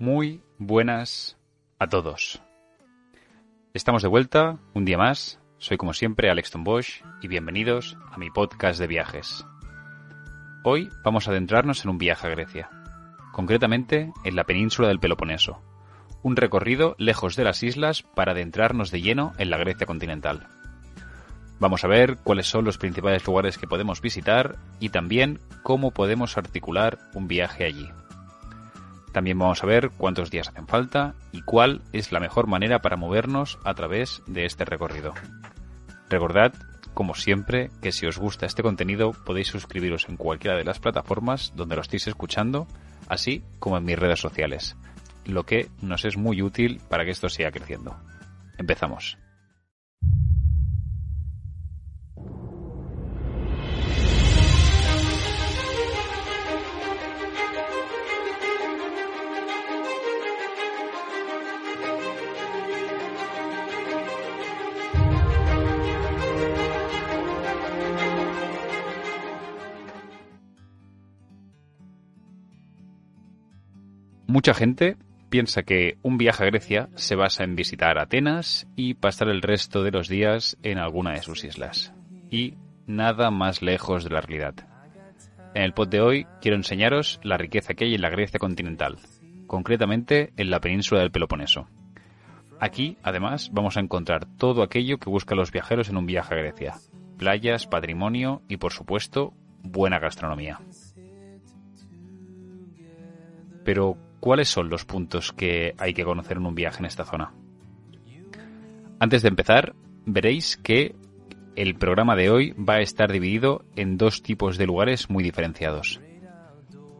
Muy buenas a todos. Estamos de vuelta, un día más. Soy como siempre Alex Bosch y bienvenidos a mi podcast de viajes. Hoy vamos a adentrarnos en un viaje a Grecia, concretamente en la península del Peloponeso. Un recorrido lejos de las islas para adentrarnos de lleno en la Grecia continental. Vamos a ver cuáles son los principales lugares que podemos visitar y también cómo podemos articular un viaje allí. También vamos a ver cuántos días hacen falta y cuál es la mejor manera para movernos a través de este recorrido. Recordad, como siempre, que si os gusta este contenido podéis suscribiros en cualquiera de las plataformas donde lo estéis escuchando, así como en mis redes sociales, lo que nos es muy útil para que esto siga creciendo. Empezamos. Mucha gente piensa que un viaje a Grecia se basa en visitar Atenas y pasar el resto de los días en alguna de sus islas. Y nada más lejos de la realidad. En el pod de hoy quiero enseñaros la riqueza que hay en la Grecia continental, concretamente en la península del Peloponeso. Aquí, además, vamos a encontrar todo aquello que buscan los viajeros en un viaje a Grecia. Playas, patrimonio y, por supuesto, buena gastronomía. Pero, ¿cuáles son los puntos que hay que conocer en un viaje en esta zona? Antes de empezar, veréis que el programa de hoy va a estar dividido en dos tipos de lugares muy diferenciados.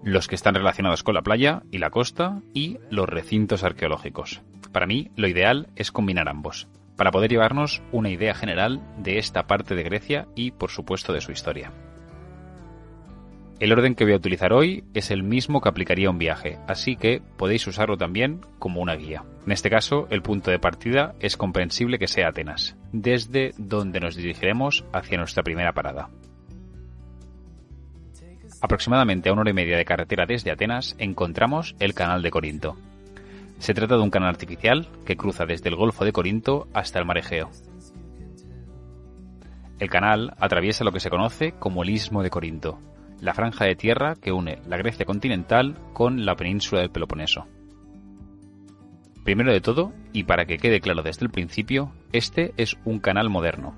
Los que están relacionados con la playa y la costa y los recintos arqueológicos. Para mí, lo ideal es combinar ambos, para poder llevarnos una idea general de esta parte de Grecia y, por supuesto, de su historia. El orden que voy a utilizar hoy es el mismo que aplicaría un viaje, así que podéis usarlo también como una guía. En este caso, el punto de partida es comprensible que sea Atenas, desde donde nos dirigiremos hacia nuestra primera parada. Aproximadamente a una hora y media de carretera desde Atenas encontramos el Canal de Corinto. Se trata de un canal artificial que cruza desde el Golfo de Corinto hasta el Mar Egeo. El canal atraviesa lo que se conoce como el Istmo de Corinto, la franja de tierra que une la Grecia continental con la península del Peloponeso. Primero de todo, y para que quede claro desde el principio, este es un canal moderno.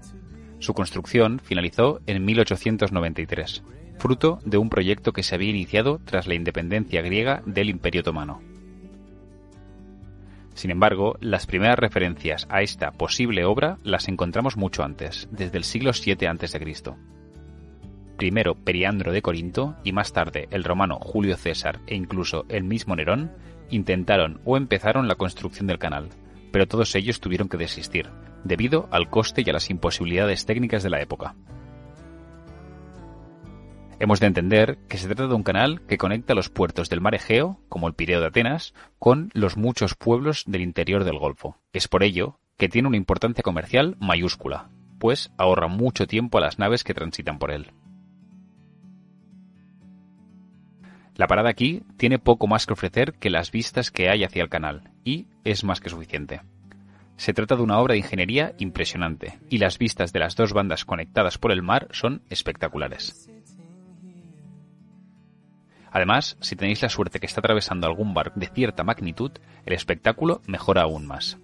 Su construcción finalizó en 1893, fruto de un proyecto que se había iniciado tras la independencia griega del Imperio Otomano. Sin embargo, las primeras referencias a esta posible obra las encontramos mucho antes, desde el siglo VII a.C primero Periandro de Corinto y más tarde el romano Julio César e incluso el mismo Nerón intentaron o empezaron la construcción del canal, pero todos ellos tuvieron que desistir, debido al coste y a las imposibilidades técnicas de la época. Hemos de entender que se trata de un canal que conecta los puertos del mar Egeo, como el Pireo de Atenas, con los muchos pueblos del interior del Golfo. Es por ello que tiene una importancia comercial mayúscula, pues ahorra mucho tiempo a las naves que transitan por él. La parada aquí tiene poco más que ofrecer que las vistas que hay hacia el canal, y es más que suficiente. Se trata de una obra de ingeniería impresionante, y las vistas de las dos bandas conectadas por el mar son espectaculares. Además, si tenéis la suerte que está atravesando algún bar de cierta magnitud, el espectáculo mejora aún más.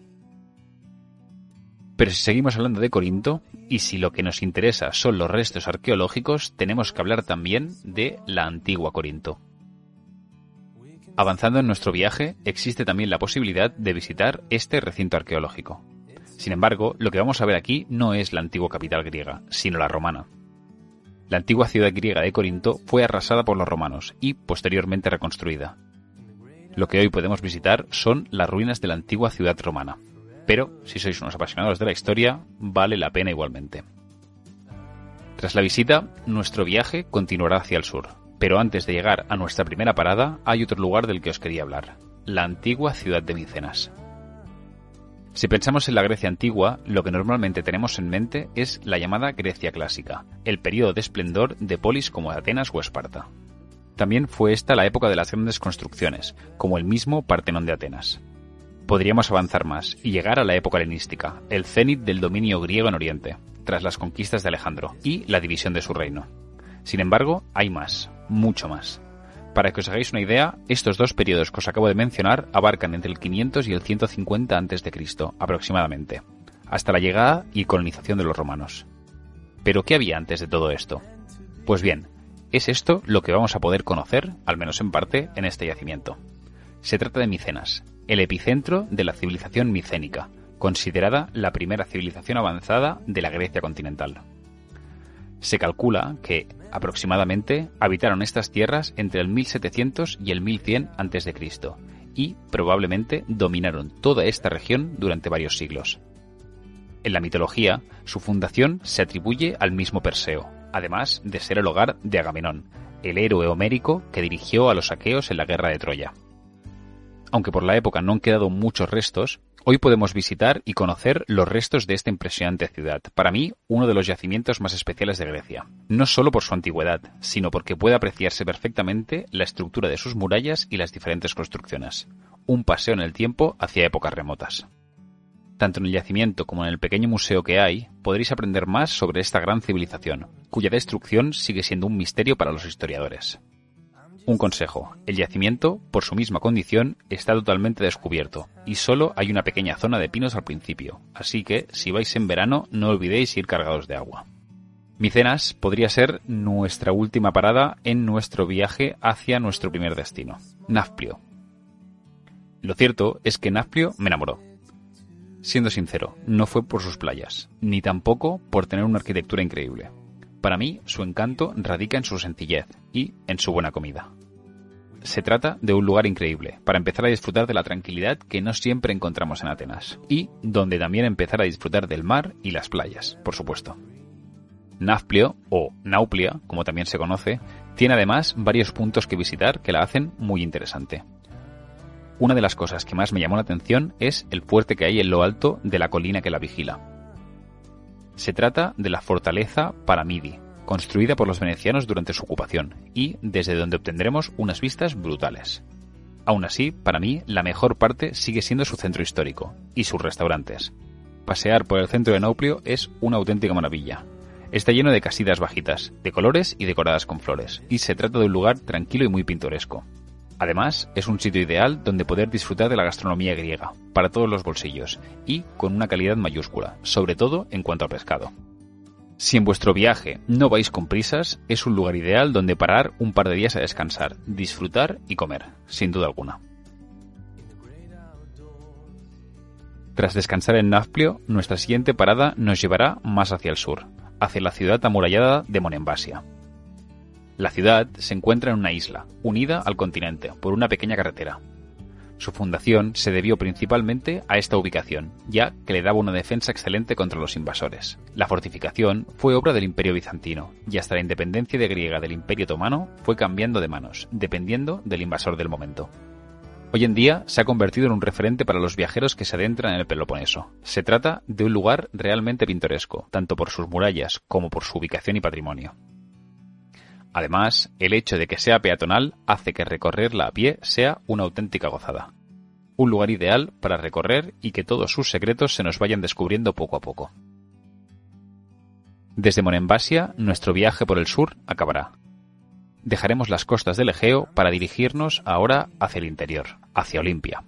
Pero si seguimos hablando de Corinto, y si lo que nos interesa son los restos arqueológicos, tenemos que hablar también de la antigua Corinto. Avanzando en nuestro viaje, existe también la posibilidad de visitar este recinto arqueológico. Sin embargo, lo que vamos a ver aquí no es la antigua capital griega, sino la romana. La antigua ciudad griega de Corinto fue arrasada por los romanos y posteriormente reconstruida. Lo que hoy podemos visitar son las ruinas de la antigua ciudad romana. Pero, si sois unos apasionados de la historia, vale la pena igualmente. Tras la visita, nuestro viaje continuará hacia el sur, pero antes de llegar a nuestra primera parada, hay otro lugar del que os quería hablar, la antigua ciudad de Micenas. Si pensamos en la Grecia antigua, lo que normalmente tenemos en mente es la llamada Grecia clásica, el periodo de esplendor de polis como Atenas o Esparta. También fue esta la época de las grandes construcciones, como el mismo Partenón de Atenas. Podríamos avanzar más y llegar a la época helenística, el cenit del dominio griego en Oriente, tras las conquistas de Alejandro y la división de su reino. Sin embargo, hay más, mucho más. Para que os hagáis una idea, estos dos periodos que os acabo de mencionar abarcan entre el 500 y el 150 a.C., aproximadamente, hasta la llegada y colonización de los romanos. Pero ¿qué había antes de todo esto? Pues bien, es esto lo que vamos a poder conocer, al menos en parte, en este yacimiento. Se trata de Micenas, el epicentro de la civilización micénica, considerada la primera civilización avanzada de la Grecia continental. Se calcula que, aproximadamente, habitaron estas tierras entre el 1700 y el 1100 a.C. y probablemente dominaron toda esta región durante varios siglos. En la mitología, su fundación se atribuye al mismo Perseo, además de ser el hogar de Agamenón, el héroe homérico que dirigió a los aqueos en la guerra de Troya. Aunque por la época no han quedado muchos restos, hoy podemos visitar y conocer los restos de esta impresionante ciudad, para mí uno de los yacimientos más especiales de Grecia, no solo por su antigüedad, sino porque puede apreciarse perfectamente la estructura de sus murallas y las diferentes construcciones, un paseo en el tiempo hacia épocas remotas. Tanto en el yacimiento como en el pequeño museo que hay, podréis aprender más sobre esta gran civilización, cuya destrucción sigue siendo un misterio para los historiadores. Un consejo, el yacimiento, por su misma condición, está totalmente descubierto, y solo hay una pequeña zona de pinos al principio, así que si vais en verano no olvidéis ir cargados de agua. Micenas podría ser nuestra última parada en nuestro viaje hacia nuestro primer destino, Nafplio. Lo cierto es que Nafplio me enamoró, Siendo sincero, no fue por sus playas, ni tampoco por tener una arquitectura increíble. Para mí, su encanto radica en su sencillez y en su buena comida. Se trata de un lugar increíble, para empezar a disfrutar de la tranquilidad que no siempre encontramos en Atenas, y donde también empezar a disfrutar del mar y las playas, por supuesto. Nafplio, o Nauplia, como también se conoce, tiene además varios puntos que visitar que la hacen muy interesante. Una de las cosas que más me llamó la atención es el fuerte que hay en lo alto de la colina que la vigila. Se trata de la fortaleza Paramidi, construida por los venecianos durante su ocupación, y desde donde obtendremos unas vistas brutales. Aún así, para mí, la mejor parte sigue siendo su centro histórico y sus restaurantes. Pasear por el centro de Nauplio es una auténtica maravilla. Está lleno de casitas bajitas, de colores y decoradas con flores, y se trata de un lugar tranquilo y muy pintoresco. Además, es un sitio ideal donde poder disfrutar de la gastronomía griega, para todos los bolsillos, y con una calidad mayúscula, sobre todo en cuanto al pescado. Si en vuestro viaje no vais con prisas, es un lugar ideal donde parar un par de días a descansar, disfrutar y comer, sin duda alguna. Tras descansar en Nafplio, nuestra siguiente parada nos llevará más hacia el sur, hacia la ciudad amurallada de Monembasia. La ciudad se encuentra en una isla, unida al continente por una pequeña carretera. Su fundación se debió principalmente a esta ubicación, ya que le daba una defensa excelente contra los invasores. La fortificación fue obra del Imperio bizantino, y hasta la independencia de griega del Imperio otomano fue cambiando de manos, dependiendo del invasor del momento. Hoy en día se ha convertido en un referente para los viajeros que se adentran en el Peloponeso. Se trata de un lugar realmente pintoresco, tanto por sus murallas como por su ubicación y patrimonio. Además, el hecho de que sea peatonal hace que recorrerla a pie sea una auténtica gozada. Un lugar ideal para recorrer y que todos sus secretos se nos vayan descubriendo poco a poco. Desde Monembasia, nuestro viaje por el sur acabará. Dejaremos las costas del Egeo para dirigirnos ahora hacia el interior, hacia Olimpia.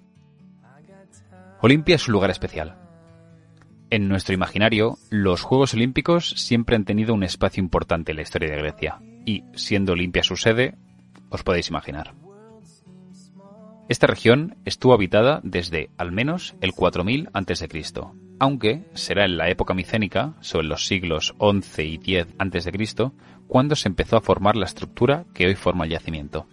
Olimpia es un lugar especial. En nuestro imaginario, los Juegos Olímpicos siempre han tenido un espacio importante en la historia de Grecia, y, siendo limpia su sede, os podéis imaginar. Esta región estuvo habitada desde al menos el 4000 a.C., aunque será en la época micénica, sobre los siglos XI y X a.C., cuando se empezó a formar la estructura que hoy forma el yacimiento.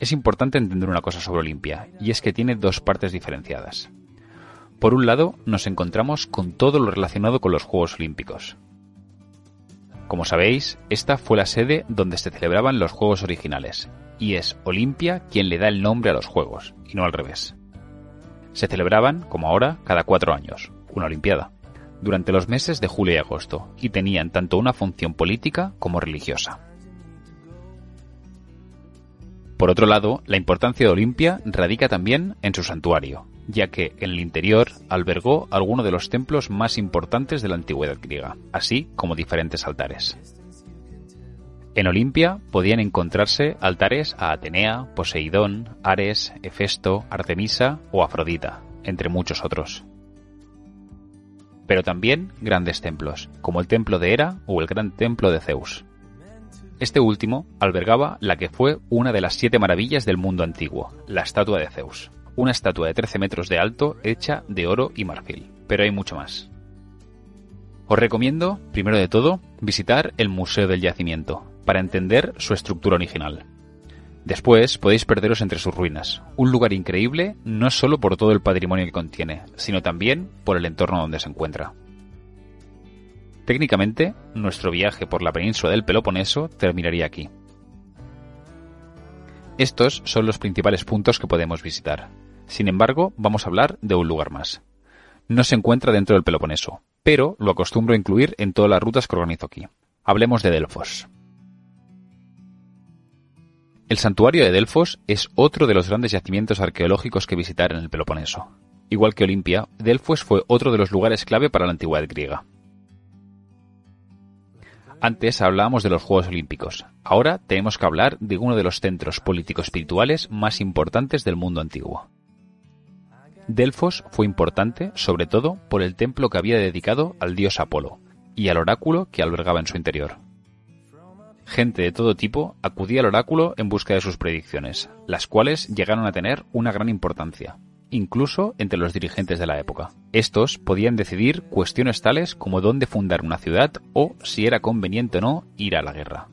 Es importante entender una cosa sobre Olimpia, y es que tiene dos partes diferenciadas. Por un lado, nos encontramos con todo lo relacionado con los Juegos Olímpicos, como sabéis, esta fue la sede donde se celebraban los Juegos originales, y es Olimpia quien le da el nombre a los Juegos, y no al revés. Se celebraban, como ahora, cada cuatro años, una Olimpiada. durante los meses de julio y agosto y tenían tanto una función política como religiosa. Por otro lado, la importancia de Olimpia radica también en su santuario, ya que en el interior albergó algunos de los templos más importantes de la antigüedad griega, así como diferentes altares. En Olimpia podían encontrarse altares a Atenea, Poseidón, Ares, Hefesto, Artemisa o Afrodita, entre muchos otros. Pero también grandes templos, como el templo de Hera o el gran templo de Zeus. Este último albergaba la que fue una de las siete maravillas del mundo antiguo, la estatua de Zeus, una estatua de 13 metros de alto hecha de oro y marfil. Pero hay mucho más. Os recomiendo, primero de todo, visitar el Museo del Yacimiento, para entender su estructura original. Después podéis perderos entre sus ruinas, un lugar increíble no solo por todo el patrimonio que contiene, sino también por el entorno donde se encuentra. Técnicamente, nuestro viaje por la península del Peloponeso terminaría aquí. Estos son los principales puntos que podemos visitar. Sin embargo, vamos a hablar de un lugar más. No se encuentra dentro del Peloponeso, pero lo acostumbro a incluir en todas las rutas que organizo aquí. Hablemos de Delfos. El santuario de Delfos es otro de los grandes yacimientos arqueológicos que visitar en el Peloponeso. Igual que Olimpia, Delfos fue otro de los lugares clave para la antigüedad griega. Antes hablábamos de los Juegos Olímpicos. Ahora tenemos que hablar de uno de los centros político-espirituales más importantes del mundo antiguo. Delfos fue importante, sobre todo, por el templo que había dedicado al dios Apolo y al oráculo que albergaba en su interior. Gente de todo tipo acudía al oráculo en busca de sus predicciones, las cuales llegaron a tener una gran importancia, incluso entre los dirigentes de la época. Estos podían decidir cuestiones tales como dónde fundar una ciudad o si era conveniente o no ir a la guerra.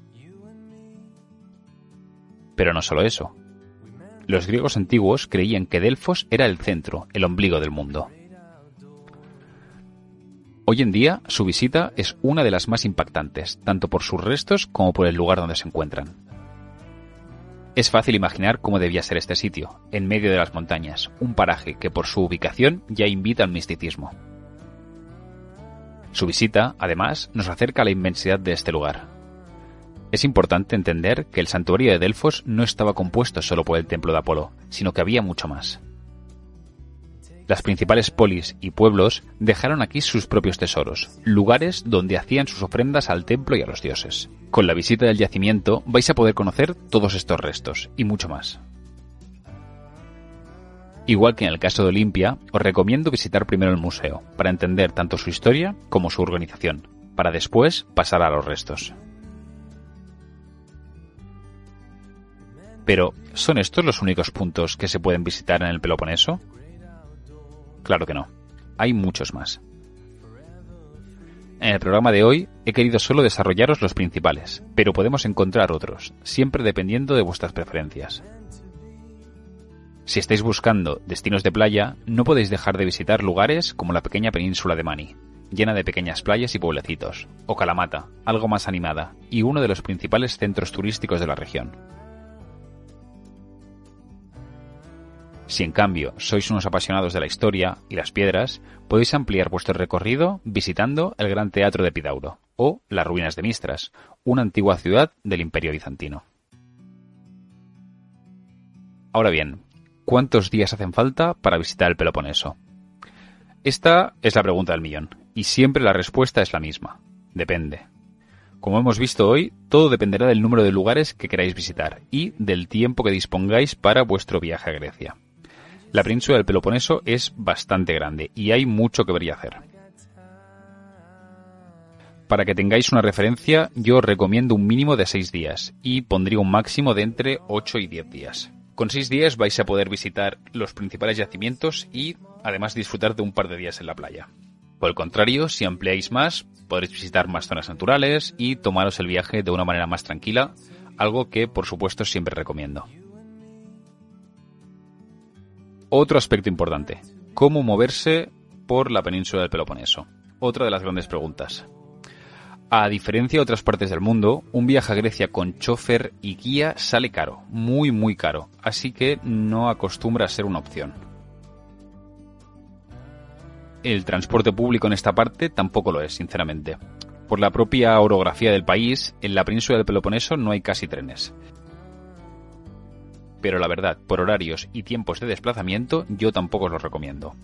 Pero no solo eso. Los griegos antiguos creían que Delfos era el centro, el ombligo del mundo. Hoy en día, su visita es una de las más impactantes, tanto por sus restos como por el lugar donde se encuentran. Es fácil imaginar cómo debía ser este sitio, en medio de las montañas, un paraje que por su ubicación ya invita al misticismo. Su visita, además, nos acerca a la inmensidad de este lugar. Es importante entender que el santuario de Delfos no estaba compuesto solo por el templo de Apolo, sino que había mucho más. Las principales polis y pueblos dejaron aquí sus propios tesoros, lugares donde hacían sus ofrendas al templo y a los dioses. Con la visita del yacimiento vais a poder conocer todos estos restos y mucho más. Igual que en el caso de Olimpia, os recomiendo visitar primero el museo, para entender tanto su historia como su organización, para después pasar a los restos. Pero, ¿son estos los únicos puntos que se pueden visitar en el Peloponeso? Claro que no. Hay muchos más. En el programa de hoy he querido solo desarrollaros los principales, pero podemos encontrar otros, siempre dependiendo de vuestras preferencias. Si estáis buscando destinos de playa, no podéis dejar de visitar lugares como la pequeña península de Mani, llena de pequeñas playas y pueblecitos, o Kalamata, algo más animada, y uno de los principales centros turísticos de la región. Si en cambio sois unos apasionados de la historia y las piedras, podéis ampliar vuestro recorrido visitando el Gran Teatro de Epidauro o las ruinas de Mistras, una antigua ciudad del Imperio Bizantino. Ahora bien, ¿cuántos días hacen falta para visitar el Peloponeso? Esta es la pregunta del millón, y siempre la respuesta es la misma. Depende. Como hemos visto hoy, todo dependerá del número de lugares que queráis visitar y del tiempo que dispongáis para vuestro viaje a Grecia. La península del Peloponeso es bastante grande y hay mucho que ver y hacer. Para que tengáis una referencia, yo recomiendo un mínimo de 6 días y pondría un máximo de entre 8 y 10 días. Con 6 días vais a poder visitar los principales yacimientos y además disfrutar de un par de días en la playa. Por el contrario, si ampliáis más, podréis visitar más zonas naturales y tomaros el viaje de una manera más tranquila, algo que por supuesto siempre recomiendo. Otro aspecto importante, ¿cómo moverse por la península del Peloponeso? Otra de las grandes preguntas. A diferencia de otras partes del mundo, un viaje a Grecia con chofer y guía sale caro, muy muy caro, así que no acostumbra a ser una opción. el transporte público en esta parte tampoco lo es, sinceramente. Por la propia orografía del país, en la península del Peloponeso no hay casi trenes. Pero la verdad, por horarios y tiempos de desplazamiento, yo tampoco os los recomiendo.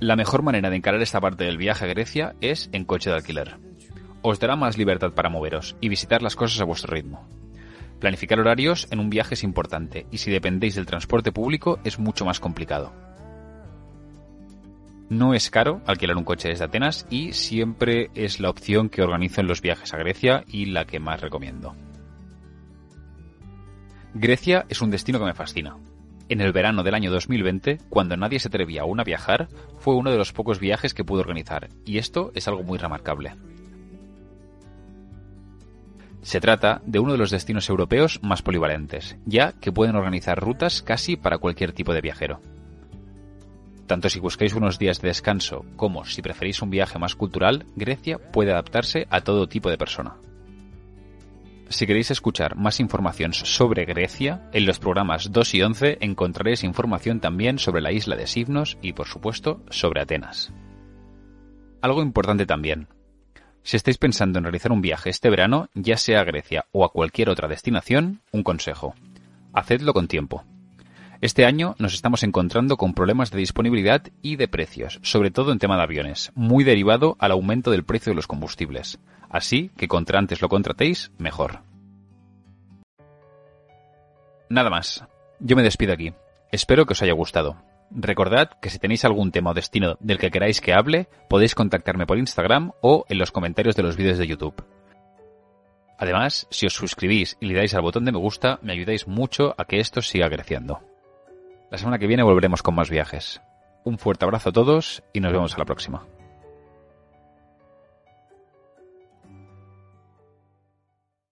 La mejor manera de encarar esta parte del viaje a Grecia es en coche de alquiler. Os dará más libertad para moveros y visitar las cosas a vuestro ritmo. Planificar horarios en un viaje es importante y si dependéis del transporte público es mucho más complicado. No es caro alquilar un coche desde Atenas y siempre es la opción que organizo en los viajes a Grecia y la que más recomiendo. Grecia es un destino que me fascina. En el verano del año 2020, cuando nadie se atrevía aún a viajar, fue uno de los pocos viajes que pude organizar, y esto es algo muy remarcable. Se trata de uno de los destinos europeos más polivalentes, ya que pueden organizar rutas casi para cualquier tipo de viajero. Tanto si buscáis unos días de descanso como si preferís un viaje más cultural, Grecia puede adaptarse a todo tipo de persona. Si queréis escuchar más información sobre Grecia, en los programas 2 y 11 encontraréis información también sobre la isla de Sifnos y, por supuesto, sobre Atenas. Algo importante también. Si estáis pensando en realizar un viaje este verano, ya sea a Grecia o a cualquier otra destinación, un consejo. Hacedlo con tiempo. Este año nos estamos encontrando con problemas de disponibilidad y de precios, sobre todo en tema de aviones, muy derivado al aumento del precio de los combustibles. Así que contra antes lo contratéis, mejor. Nada más. Yo me despido aquí. Espero que os haya gustado. Recordad que si tenéis algún tema o destino del que queráis que hable, podéis contactarme por Instagram o en los comentarios de los vídeos de YouTube. Además, si os suscribís y le dais al botón de me gusta, me ayudáis mucho a que esto siga creciendo. La semana que viene volveremos con más viajes. Un fuerte abrazo a todos y nos vemos a la próxima.